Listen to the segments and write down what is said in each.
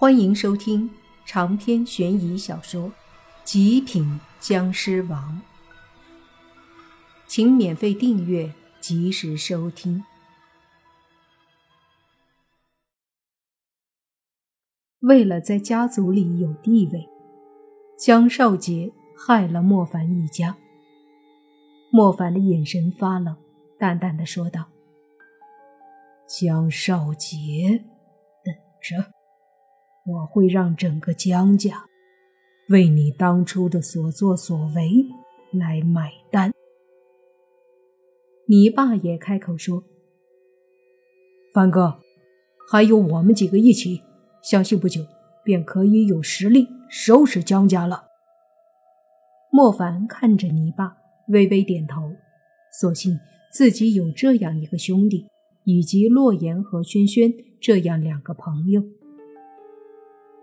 欢迎收听长篇悬疑小说《极品僵尸王》，请免费订阅，及时收听。为了在家族里有地位，江少杰害了莫凡一家。莫凡的眼神发冷，淡淡的说道：“江少杰，等着。”我会让整个江家为你当初的所作所为来买单。你爸也开口说：“凡哥，还有我们几个一起，相信不久便可以有实力收拾江家了。”莫凡看着你爸，微微点头，所幸自己有这样一个兄弟，以及洛言和轩轩这样两个朋友。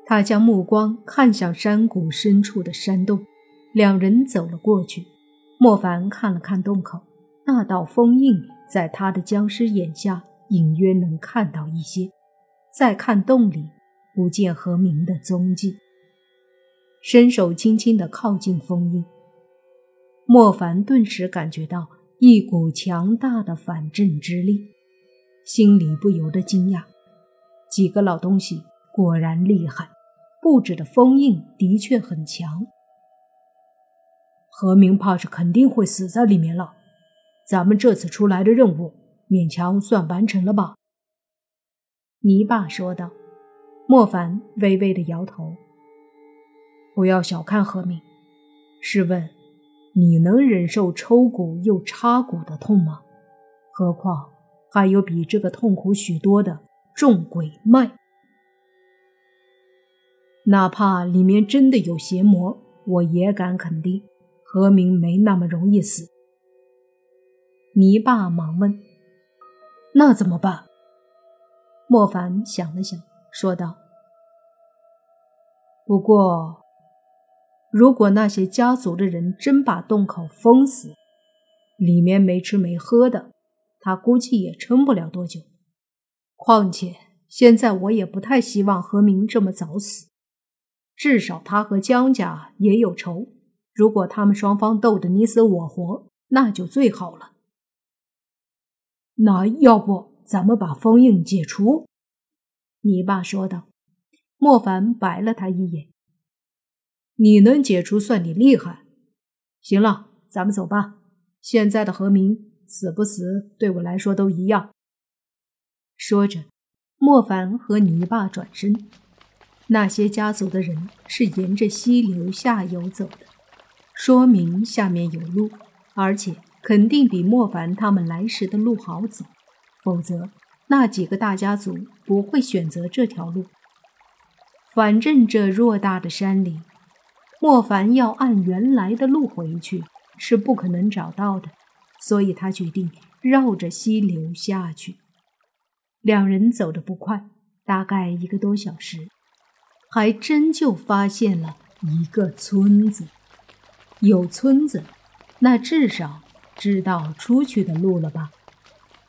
他将目光看向山谷深处的山洞，两人走了过去。莫凡看了看洞口，那道封印在他的僵尸眼下隐约能看到一些。再看洞里，不见何明的踪迹。伸手轻轻地靠近封印，莫凡顿时感觉到一股强大的反震之力，心里不由得惊讶：几个老东西果然厉害。布置的封印的确很强，何明怕是肯定会死在里面了。咱们这次出来的任务勉强算完成了吧？泥爸说道。莫凡微微的摇头。不要小看何明，试问你能忍受抽骨又插骨的痛吗？何况还有比这个痛苦许多的重鬼脉。哪怕里面真的有邪魔，我也敢肯定，何明没那么容易死。泥爸忙问：“那怎么办？”莫凡想了想，说道：“不过，如果那些家族的人真把洞口封死，里面没吃没喝的，他估计也撑不了多久。况且现在我也不太希望何明这么早死。”至少他和江家也有仇，如果他们双方斗得你死我活，那就最好了。那要不咱们把封印解除？你爸说道。莫凡白了他一眼：“你能解除，算你厉害。行了，咱们走吧。现在的何明死不死，对我来说都一样。”说着，莫凡和泥巴转身。那些家族的人是沿着溪流下游走的，说明下面有路，而且肯定比莫凡他们来时的路好走。否则，那几个大家族不会选择这条路。反正这偌大的山里，莫凡要按原来的路回去是不可能找到的，所以他决定绕着溪流下去。两人走得不快，大概一个多小时。还真就发现了一个村子，有村子，那至少知道出去的路了吧？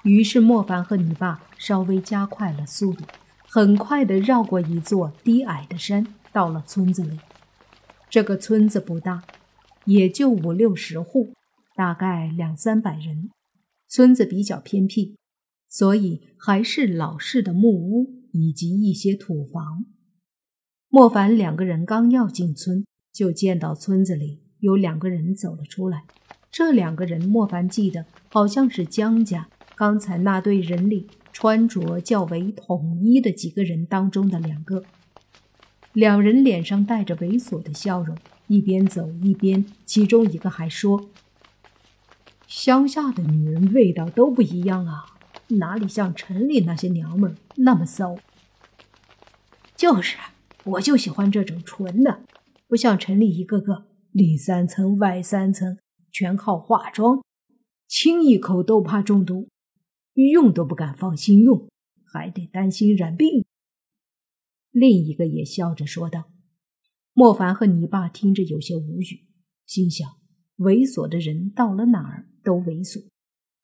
于是莫凡和你爸稍微加快了速度，很快的绕过一座低矮的山，到了村子里。这个村子不大，也就五六十户，大概两三百人。村子比较偏僻，所以还是老式的木屋以及一些土房。莫凡两个人刚要进村，就见到村子里有两个人走了出来。这两个人，莫凡记得好像是江家刚才那队人里穿着较为统一的几个人当中的两个。两人脸上带着猥琐的笑容，一边走一边，其中一个还说：“乡下的女人味道都不一样啊，哪里像城里那些娘们那么骚？”就是。我就喜欢这种纯的，不像城里一个个里三层外三层，全靠化妆，亲一口都怕中毒，用都不敢放心用，还得担心染病。另一个也笑着说道。莫凡和你爸听着有些无语，心想：猥琐的人到了哪儿都猥琐。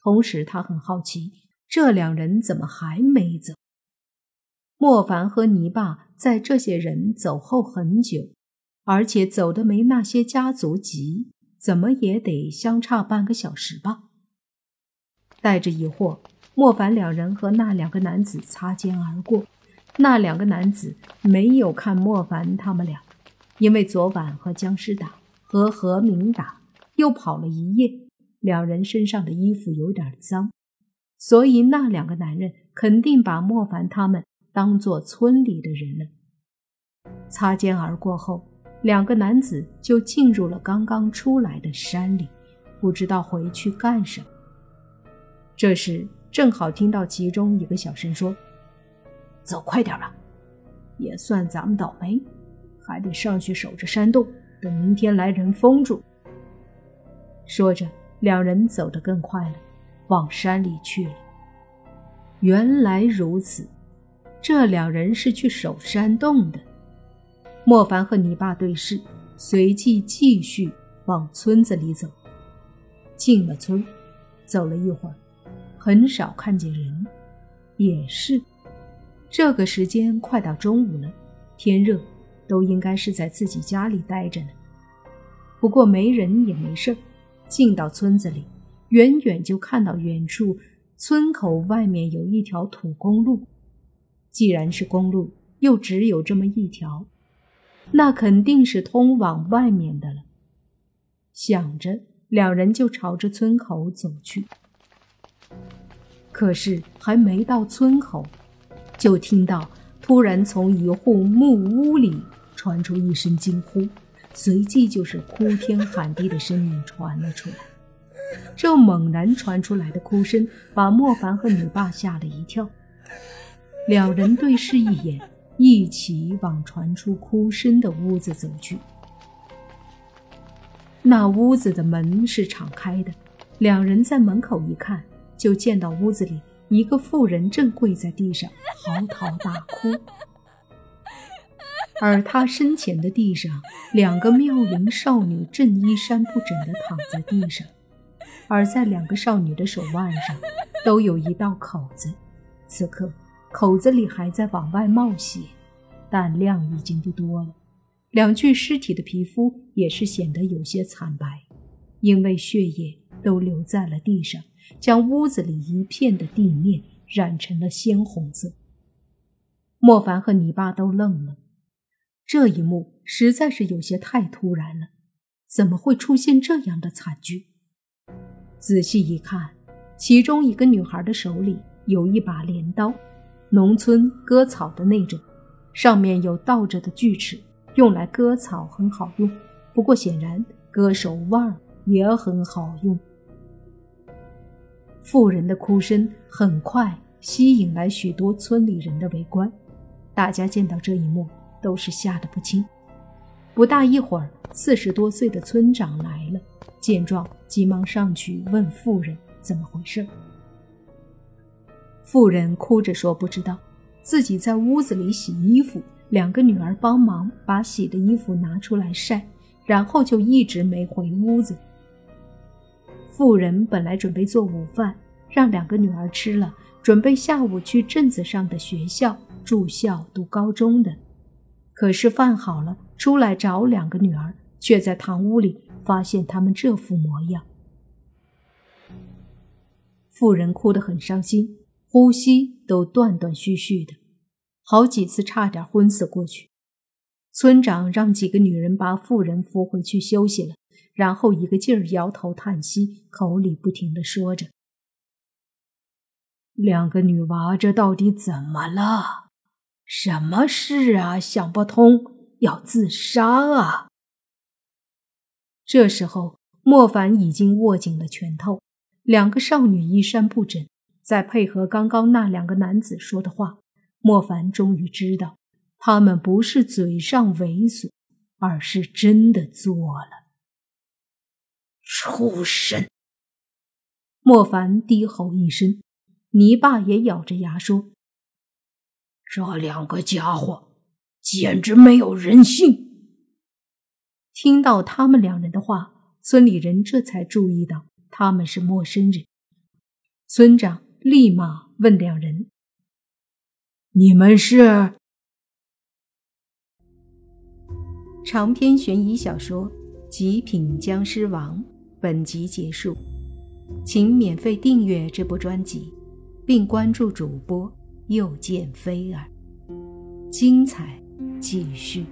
同时，他很好奇，这两人怎么还没走？莫凡和泥巴。在这些人走后很久，而且走的没那些家族急，怎么也得相差半个小时吧。带着疑惑，莫凡两人和那两个男子擦肩而过。那两个男子没有看莫凡他们俩，因为昨晚和僵尸打，和何明打，又跑了一夜，两人身上的衣服有点脏，所以那两个男人肯定把莫凡他们当做村里的人了。擦肩而过后，两个男子就进入了刚刚出来的山里，不知道回去干什么。这时正好听到其中一个小声说。走快点吧，也算咱们倒霉，还得上去守着山洞，等明天来人封住。说着，两人走得更快了，往山里去了。原来如此，这两人是去守山洞的。莫凡和你爸对视，随即继续往村子里走。进了村，走了一会儿，很少看见人，也是。这个时间快到中午了，天热，都应该是在自己家里待着呢。不过没人也没事进到村子里，远远就看到远处村口外面有一条土公路。既然是公路，又只有这么一条，那肯定是通往外面的了。想着，两人就朝着村口走去。可是还没到村口。就听到突然从一户木屋里传出一声惊呼，随即就是哭天喊地的声音传了出来。这猛然传出来的哭声把莫凡和你爸吓了一跳，两人对视一眼，一起往传出哭声的屋子走去。那屋子的门是敞开的，两人在门口一看，就见到屋子里。一个妇人正跪在地上嚎啕大哭，而她身前的地上，两个妙龄少女正衣衫不整地躺在地上，而在两个少女的手腕上都有一道口子，此刻口子里还在往外冒血，但量已经不多了。两具尸体的皮肤也是显得有些惨白，因为血液都流在了地上。将屋子里一片的地面染成了鲜红色。莫凡和你爸都愣了，这一幕实在是有些太突然了，怎么会出现这样的惨剧？仔细一看，其中一个女孩的手里有一把镰刀，农村割草的那种，上面有倒着的锯齿，用来割草很好用。不过显然割手腕也很好用。妇人的哭声很快吸引来许多村里人的围观，大家见到这一幕都是吓得不轻。不大一会儿，四十多岁的村长来了，见状急忙上去问妇人怎么回事。妇人哭着说：“不知道，自己在屋子里洗衣服，两个女儿帮忙把洗的衣服拿出来晒，然后就一直没回屋子。”妇人本来准备做午饭，让两个女儿吃了，准备下午去镇子上的学校住校读高中的。可是饭好了，出来找两个女儿，却在堂屋里发现他们这副模样。妇人哭得很伤心，呼吸都断断续续的，好几次差点昏死过去。村长让几个女人把妇人扶回去休息了。然后一个劲儿摇头叹息，口里不停的说着：“两个女娃这到底怎么了？什么事啊？想不通，要自杀啊！”这时候，莫凡已经握紧了拳头，两个少女衣衫不整，再配合刚刚那两个男子说的话，莫凡终于知道，他们不是嘴上猥琐，而是真的做了。畜生！莫凡低吼一声，泥巴也咬着牙说：“这两个家伙简直没有人性！”听到他们两人的话，村里人这才注意到他们是陌生人。村长立马问两人：“你们是？”长篇悬疑小说《极品僵尸王》本集结束，请免费订阅这部专辑，并关注主播又见菲儿，精彩继续。